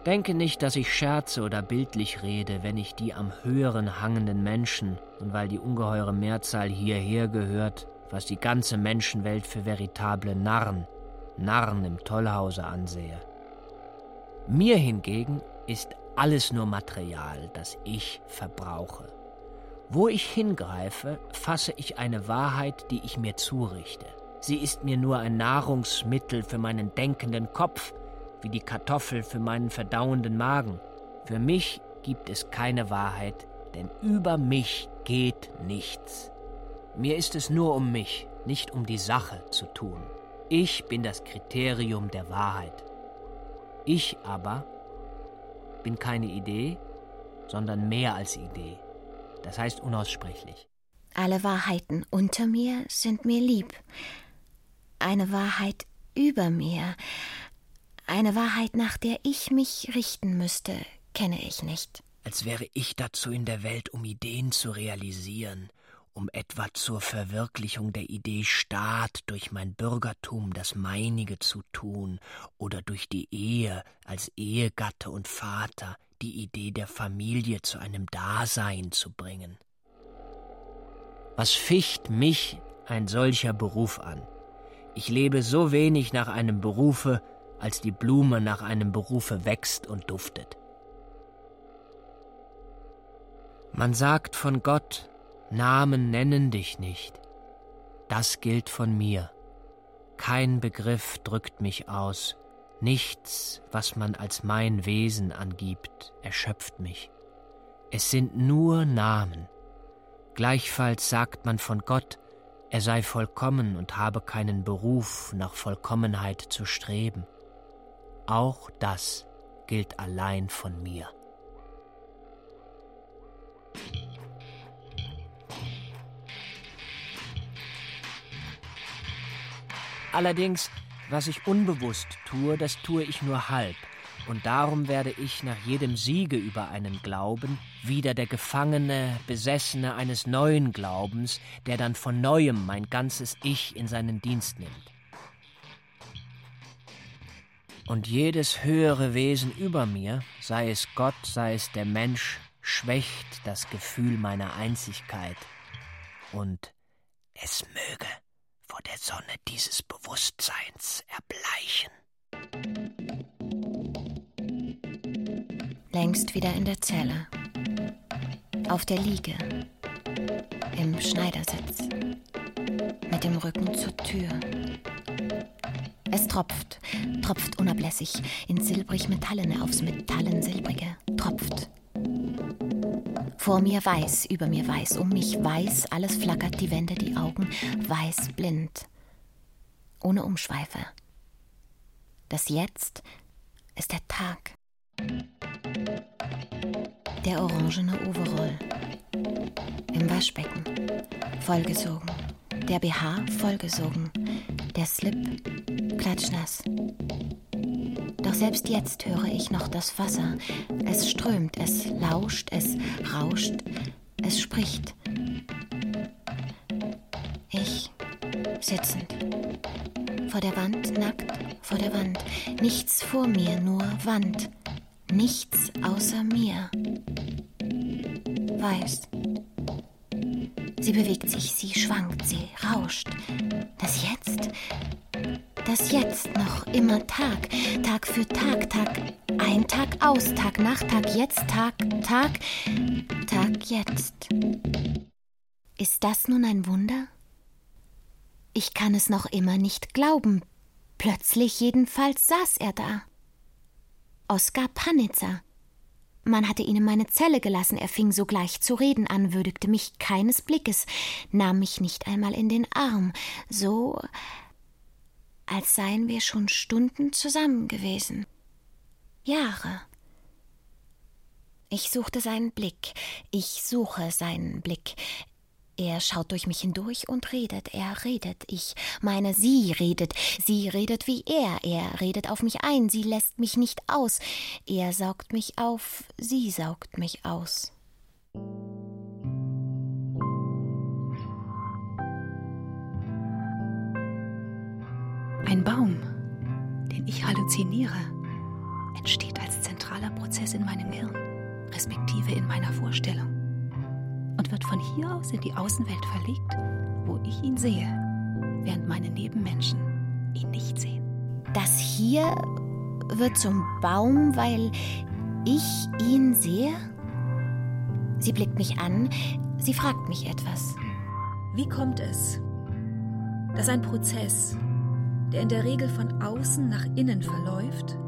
Denke nicht, dass ich scherze oder bildlich rede, wenn ich die am höheren hangenden Menschen, und weil die ungeheure Mehrzahl hierher gehört, was die ganze Menschenwelt für veritable Narren, Narren im Tollhause ansehe. Mir hingegen ist alles nur Material, das ich verbrauche. Wo ich hingreife, fasse ich eine Wahrheit, die ich mir zurichte. Sie ist mir nur ein Nahrungsmittel für meinen denkenden Kopf, wie die Kartoffel für meinen verdauenden Magen. Für mich gibt es keine Wahrheit, denn über mich geht nichts. Mir ist es nur um mich, nicht um die Sache zu tun. Ich bin das Kriterium der Wahrheit. Ich aber bin keine Idee, sondern mehr als Idee. Das heißt unaussprechlich. Alle Wahrheiten unter mir sind mir lieb. Eine Wahrheit über mir, eine Wahrheit, nach der ich mich richten müsste, kenne ich nicht. Als wäre ich dazu in der Welt, um Ideen zu realisieren, um etwa zur Verwirklichung der Idee Staat durch mein Bürgertum das meinige zu tun oder durch die Ehe als Ehegatte und Vater die Idee der Familie zu einem Dasein zu bringen. Was ficht mich ein solcher Beruf an? Ich lebe so wenig nach einem Berufe, als die Blume nach einem Berufe wächst und duftet. Man sagt von Gott, Namen nennen dich nicht. Das gilt von mir. Kein Begriff drückt mich aus, nichts, was man als mein Wesen angibt, erschöpft mich. Es sind nur Namen. Gleichfalls sagt man von Gott, er sei vollkommen und habe keinen Beruf nach Vollkommenheit zu streben. Auch das gilt allein von mir. Allerdings, was ich unbewusst tue, das tue ich nur halb, und darum werde ich nach jedem Siege über einen Glauben wieder der Gefangene, Besessene eines neuen Glaubens, der dann von neuem mein ganzes Ich in seinen Dienst nimmt. Und jedes höhere Wesen über mir, sei es Gott, sei es der Mensch, schwächt das Gefühl meiner Einzigkeit. Und es möge vor der Sonne dieses Bewusstseins erbleichen. Längst wieder in der Zelle. Auf der Liege. Im Schneidersitz. Mit dem Rücken zur Tür. Es tropft, tropft unablässig ins silbrig-metallene aufs metallen-silbrige, tropft. Vor mir weiß, über mir weiß, um mich weiß, alles flackert, die Wände, die Augen, weiß, blind. Ohne Umschweife. Das Jetzt ist der Tag. Der orangene Overall. Im Waschbecken. Vollgesogen. Der BH vollgesogen. Der Slip klatschnass. Doch selbst jetzt höre ich noch das Wasser. Es strömt, es lauscht, es rauscht, es spricht. Ich sitzend. Vor der Wand, nackt, vor der Wand. Nichts vor mir, nur Wand. Nichts außer mir. Weiß. Sie bewegt sich, sie schwankt, sie rauscht. Das Jetzt, das Jetzt noch immer Tag, Tag für Tag, Tag ein, Tag aus, Tag nach Tag, jetzt, Tag, Tag, Tag jetzt. Ist das nun ein Wunder? Ich kann es noch immer nicht glauben. Plötzlich jedenfalls saß er da. Oskar Panitzer. Man hatte ihn in meine Zelle gelassen, er fing sogleich zu reden an, würdigte mich keines Blickes, nahm mich nicht einmal in den Arm, so als seien wir schon Stunden zusammen gewesen. Jahre. Ich suchte seinen Blick, ich suche seinen Blick, er schaut durch mich hindurch und redet, er redet, ich meine, sie redet, sie redet wie er, er redet auf mich ein, sie lässt mich nicht aus, er saugt mich auf, sie saugt mich aus. Ein Baum, den ich halluziniere, entsteht als zentraler Prozess in meinem Hirn, respektive in meiner Vorstellung und wird von hier aus in die Außenwelt verlegt, wo ich ihn sehe, während meine Nebenmenschen ihn nicht sehen. Das hier wird zum Baum, weil ich ihn sehe? Sie blickt mich an, sie fragt mich etwas. Wie kommt es, dass ein Prozess, der in der Regel von außen nach innen verläuft,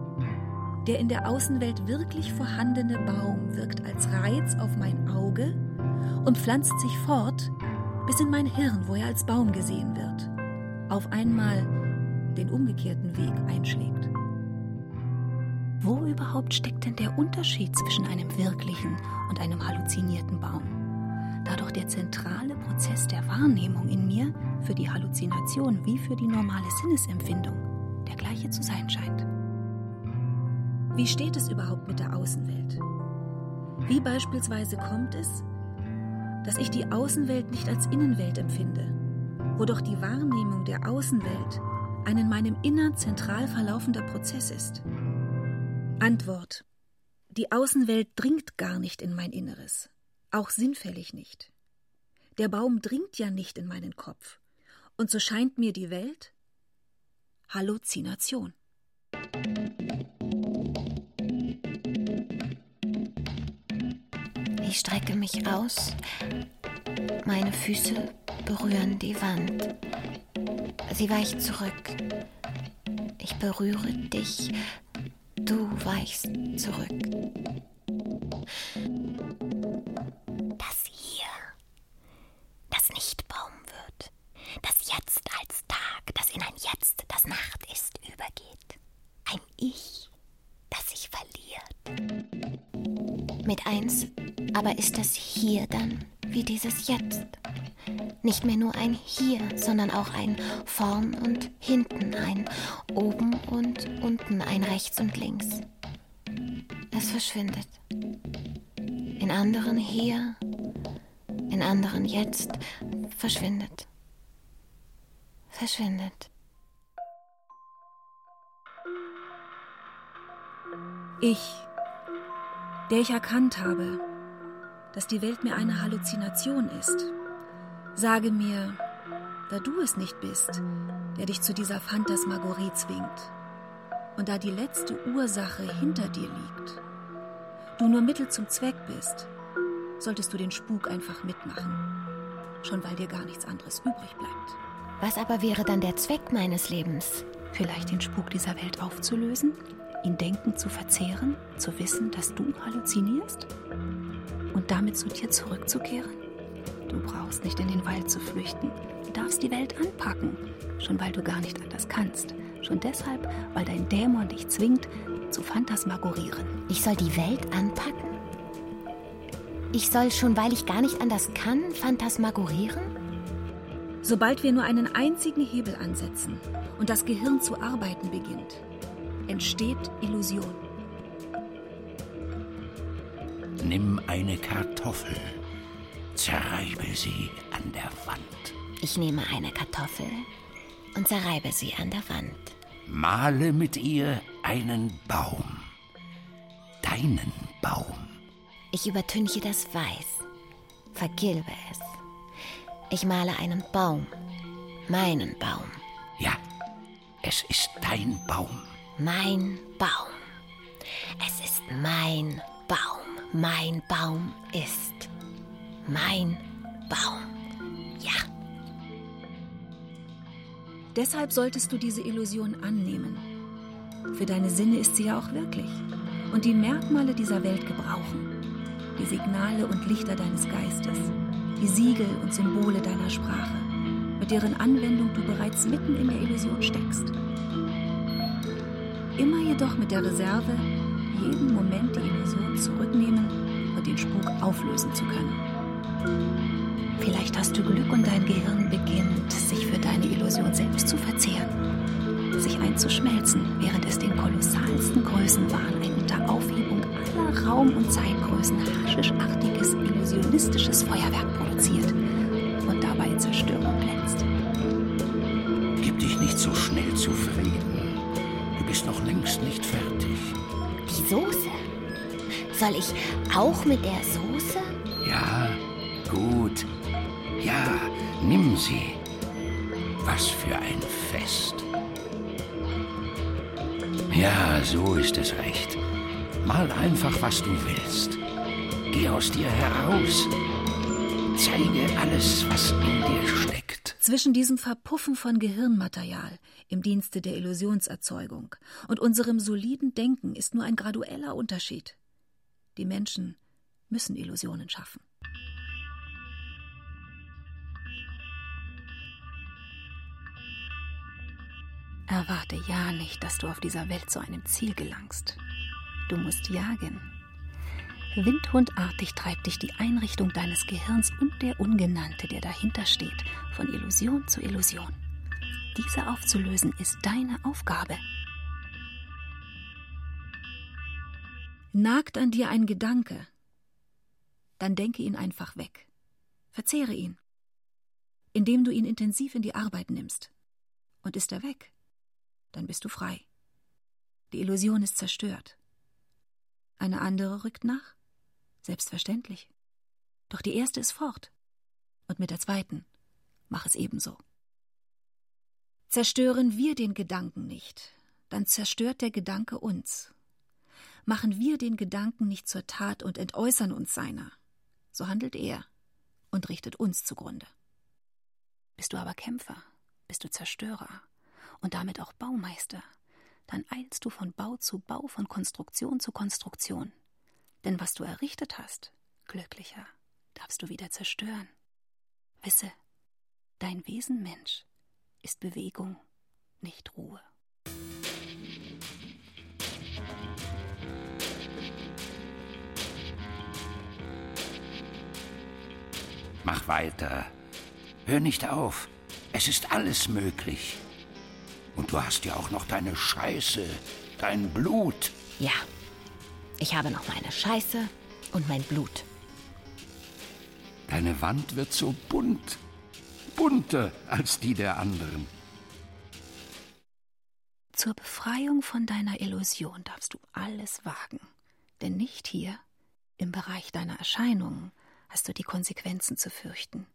der in der Außenwelt wirklich vorhandene Baum wirkt als Reiz auf mein Auge und pflanzt sich fort bis in mein Hirn, wo er als Baum gesehen wird, auf einmal den umgekehrten Weg einschlägt. Wo überhaupt steckt denn der Unterschied zwischen einem wirklichen und einem halluzinierten Baum? Da doch der zentrale Prozess der Wahrnehmung in mir für die Halluzination wie für die normale Sinnesempfindung der gleiche zu sein scheint. Wie steht es überhaupt mit der Außenwelt? Wie beispielsweise kommt es, dass ich die Außenwelt nicht als Innenwelt empfinde, wo doch die Wahrnehmung der Außenwelt ein in meinem Innern zentral verlaufender Prozess ist. Antwort. Die Außenwelt dringt gar nicht in mein Inneres, auch sinnfällig nicht. Der Baum dringt ja nicht in meinen Kopf, und so scheint mir die Welt Halluzination. Ich strecke mich aus. Meine Füße berühren die Wand. Sie weicht zurück. Ich berühre dich. Du weichst zurück. Ist das hier dann wie dieses Jetzt? Nicht mehr nur ein Hier, sondern auch ein Vorn und Hinten, ein Oben und Unten, ein Rechts und Links. Es verschwindet. In anderen hier, in anderen jetzt, verschwindet. Verschwindet. Ich, der ich erkannt habe, dass die Welt mir eine Halluzination ist, sage mir, da du es nicht bist, der dich zu dieser Phantasmagorie zwingt, und da die letzte Ursache hinter dir liegt, du nur Mittel zum Zweck bist, solltest du den Spuk einfach mitmachen, schon weil dir gar nichts anderes übrig bleibt. Was aber wäre dann der Zweck meines Lebens? Vielleicht den Spuk dieser Welt aufzulösen, ihn Denken zu verzehren, zu wissen, dass du halluzinierst und damit zu dir zurückzukehren? Du brauchst nicht in den Wald zu flüchten. Du darfst die Welt anpacken, schon weil du gar nicht anders kannst. Schon deshalb, weil dein Dämon dich zwingt, zu phantasmagorieren. Ich soll die Welt anpacken? Ich soll schon, weil ich gar nicht anders kann, phantasmagorieren? Sobald wir nur einen einzigen Hebel ansetzen und das Gehirn zu arbeiten beginnt, entsteht Illusion. Nimm eine Kartoffel, zerreibe sie an der Wand. Ich nehme eine Kartoffel und zerreibe sie an der Wand. Male mit ihr einen Baum. Deinen Baum. Ich übertünche das Weiß, vergilbe es. Ich male einen Baum, meinen Baum. Ja, es ist dein Baum. Mein Baum. Es ist mein Baum. Mein Baum ist mein Baum. Ja. Deshalb solltest du diese Illusion annehmen. Für deine Sinne ist sie ja auch wirklich. Und die Merkmale dieser Welt gebrauchen. Die Signale und Lichter deines Geistes. Die Siegel und Symbole deiner Sprache. Mit deren Anwendung du bereits mitten in der Illusion steckst. Immer jedoch mit der Reserve, jeden Moment die Illusion zurücknehmen und den Spuk auflösen zu können. Vielleicht hast du Glück und dein Gehirn beginnt, sich für deine Illusion selbst zu verzehren, sich einzuschmelzen, während es den kolossalsten Größenwahn ein unter Aufhebung aller Raum- und Zeitgrößen haschischartiges, illusionistisches Feuerwerk produziert und dabei in Zerstörung glänzt. Gib dich nicht so schnell zufrieden. Längst nicht fertig. Die Soße. Soll ich auch mit der Soße? Ja, gut. Ja, nimm sie. Was für ein Fest. Ja, so ist es recht. Mal einfach, was du willst. Geh aus dir heraus. Zeige alles, was in dir steckt. Zwischen diesem Verpuffen von Gehirnmaterial im Dienste der Illusionserzeugung und unserem soliden Denken ist nur ein gradueller Unterschied. Die Menschen müssen Illusionen schaffen. Erwarte ja nicht, dass du auf dieser Welt zu einem Ziel gelangst. Du musst jagen. Windhundartig treibt dich die Einrichtung deines Gehirns und der Ungenannte, der dahinter steht, von Illusion zu Illusion. Diese aufzulösen ist deine Aufgabe. Nagt an dir ein Gedanke, dann denke ihn einfach weg. Verzehre ihn, indem du ihn intensiv in die Arbeit nimmst. Und ist er weg, dann bist du frei. Die Illusion ist zerstört. Eine andere rückt nach? Selbstverständlich. Doch die erste ist fort. Und mit der zweiten mach es ebenso. Zerstören wir den Gedanken nicht, dann zerstört der Gedanke uns. Machen wir den Gedanken nicht zur Tat und entäußern uns seiner, so handelt er und richtet uns zugrunde. Bist du aber Kämpfer, bist du Zerstörer und damit auch Baumeister, dann eilst du von Bau zu Bau, von Konstruktion zu Konstruktion. Denn was du errichtet hast, glücklicher, darfst du wieder zerstören. Wisse, dein Wesen Mensch ist Bewegung, nicht Ruhe. Mach weiter. Hör nicht auf. Es ist alles möglich. Und du hast ja auch noch deine Scheiße, dein Blut. Ja, ich habe noch meine Scheiße und mein Blut. Deine Wand wird so bunt, bunter als die der anderen. Zur Befreiung von deiner Illusion darfst du alles wagen. Denn nicht hier, im Bereich deiner Erscheinungen, hast du die Konsequenzen zu fürchten,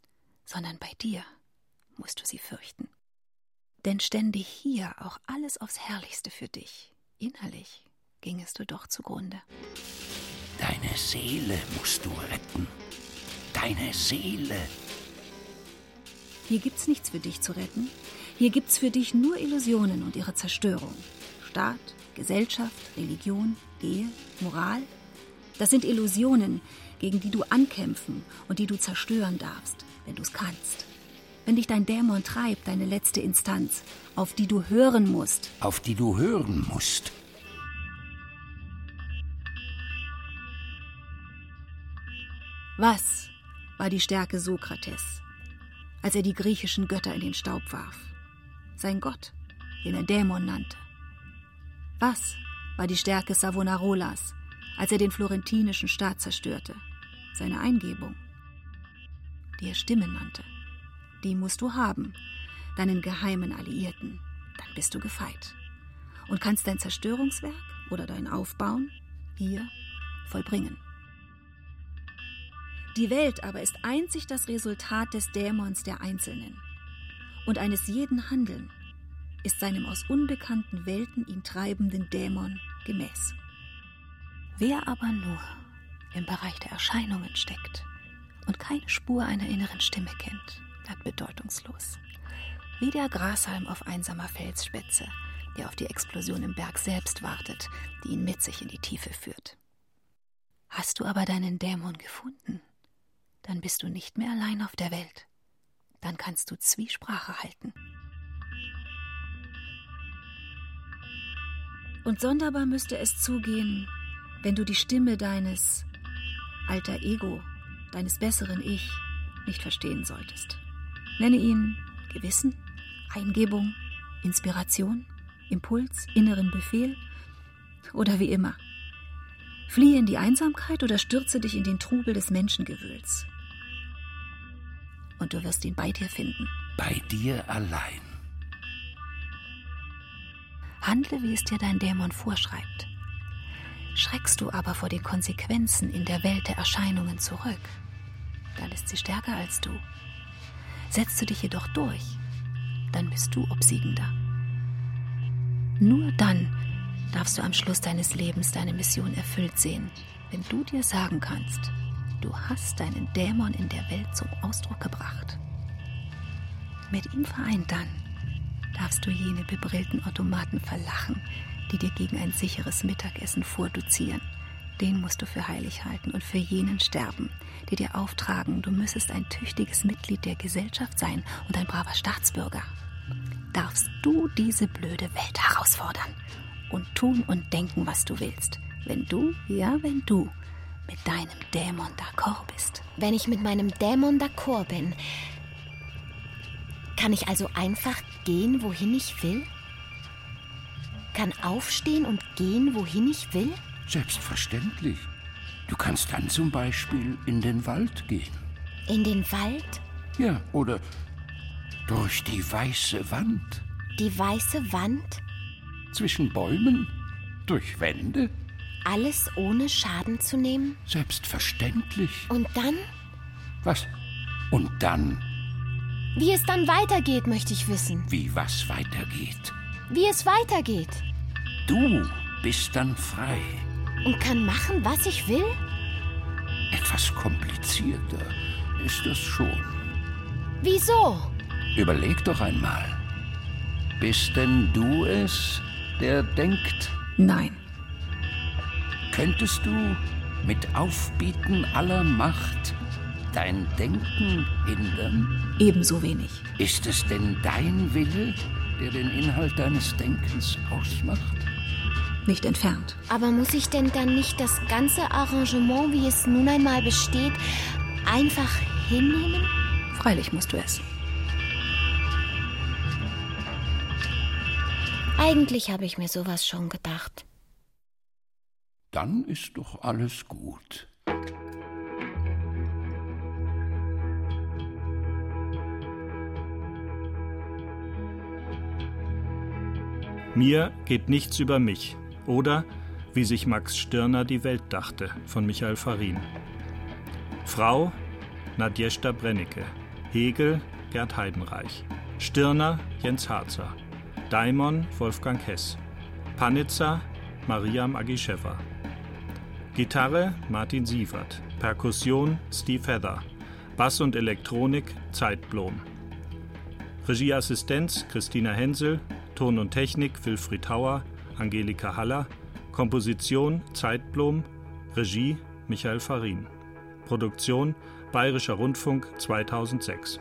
sondern bei dir musst du sie fürchten. Denn stände hier auch alles aufs Herrlichste für dich, innerlich gingest du doch zugrunde. Deine Seele musst du retten. Deine Seele. Hier gibt's nichts für dich zu retten. Hier gibt's für dich nur Illusionen und ihre Zerstörung. Staat, Gesellschaft, Religion, Ehe, Moral. Das sind Illusionen, gegen die du ankämpfen und die du zerstören darfst, wenn du's kannst. Wenn dich dein Dämon treibt, deine letzte Instanz, auf die du hören musst. Auf die du hören musst. Was war die Stärke Sokrates, als er die griechischen Götter in den Staub warf? Sein Gott, den er Dämon nannte. Was war die Stärke Savonarolas, als er den florentinischen Staat zerstörte? Seine Eingebung, die er Stimme nannte. Die musst du haben, deinen geheimen Alliierten. Dann bist du gefeit. Und kannst dein Zerstörungswerk oder dein Aufbauen hier vollbringen. Die Welt aber ist einzig das Resultat des Dämons der Einzelnen. Und eines jeden Handeln ist seinem aus unbekannten Welten ihn treibenden Dämon gemäß. Wer aber nur im Bereich der Erscheinungen steckt und keine Spur einer inneren Stimme kennt, bleibt bedeutungslos. Wie der Grashalm auf einsamer Felsspitze, der auf die Explosion im Berg selbst wartet, die ihn mit sich in die Tiefe führt. Hast du aber deinen Dämon gefunden, dann bist du nicht mehr allein auf der Welt. Dann kannst du Zwiesprache halten. Und sonderbar müsste es zugehen, wenn du die Stimme deines alter Ego, deines besseren Ich, nicht verstehen solltest. Nenne ihn Gewissen, Eingebung, Inspiration, Impuls, inneren Befehl oder wie immer. Fliehe in die Einsamkeit oder stürze dich in den Trubel des Menschengewühls und du wirst ihn bei dir finden. Bei dir allein. Handle, wie es dir dein Dämon vorschreibt. Schreckst du aber vor den Konsequenzen in der Welt der Erscheinungen zurück, dann ist sie stärker als du. Setzt du dich jedoch durch, dann bist du obsiegender. Nur dann darfst du am Schluss deines Lebens deine Mission erfüllt sehen, wenn du dir sagen kannst, Du hast deinen Dämon in der Welt zum Ausdruck gebracht. Mit ihm vereint dann darfst du jene bebrillten Automaten verlachen, die dir gegen ein sicheres Mittagessen vorduzieren. Den musst du für heilig halten und für jenen sterben, die dir auftragen, du müssest ein tüchtiges Mitglied der Gesellschaft sein und ein braver Staatsbürger. Darfst du diese blöde Welt herausfordern und tun und denken, was du willst. Wenn du, ja, wenn du mit deinem Dämon d'accord bist. Wenn ich mit meinem Dämon d'accord bin, kann ich also einfach gehen, wohin ich will? Kann aufstehen und gehen, wohin ich will? Selbstverständlich. Du kannst dann zum Beispiel in den Wald gehen. In den Wald? Ja, oder durch die weiße Wand. Die weiße Wand? Zwischen Bäumen? Durch Wände? Alles ohne Schaden zu nehmen? Selbstverständlich. Und dann? Was? Und dann? Wie es dann weitergeht, möchte ich wissen. Wie was weitergeht? Wie es weitergeht. Du bist dann frei. Und kann machen, was ich will? Etwas komplizierter ist das schon. Wieso? Überleg doch einmal. Bist denn du es, der denkt? Nein könntest du mit Aufbieten aller Macht dein Denken hindern? Ebenso wenig. Ist es denn dein Wille, der den Inhalt deines Denkens ausmacht? Nicht entfernt. Aber muss ich denn dann nicht das ganze Arrangement, wie es nun einmal besteht, einfach hinnehmen? Freilich musst du es. Eigentlich habe ich mir sowas schon gedacht. Dann ist doch alles gut. Mir geht nichts über mich. Oder wie sich Max Stirner die Welt dachte, von Michael Farin. Frau Nadjesta Brennecke. Hegel Gerd Heidenreich. Stirner Jens Harzer. Daimon Wolfgang Hess. Panitzer Mariam Agischewa. Gitarre Martin Sievert. Perkussion Steve Heather. Bass und Elektronik Zeitblom. Regieassistenz Christina Hensel. Ton und Technik Wilfried Hauer, Angelika Haller. Komposition Zeitblom. Regie Michael Farin. Produktion Bayerischer Rundfunk 2006.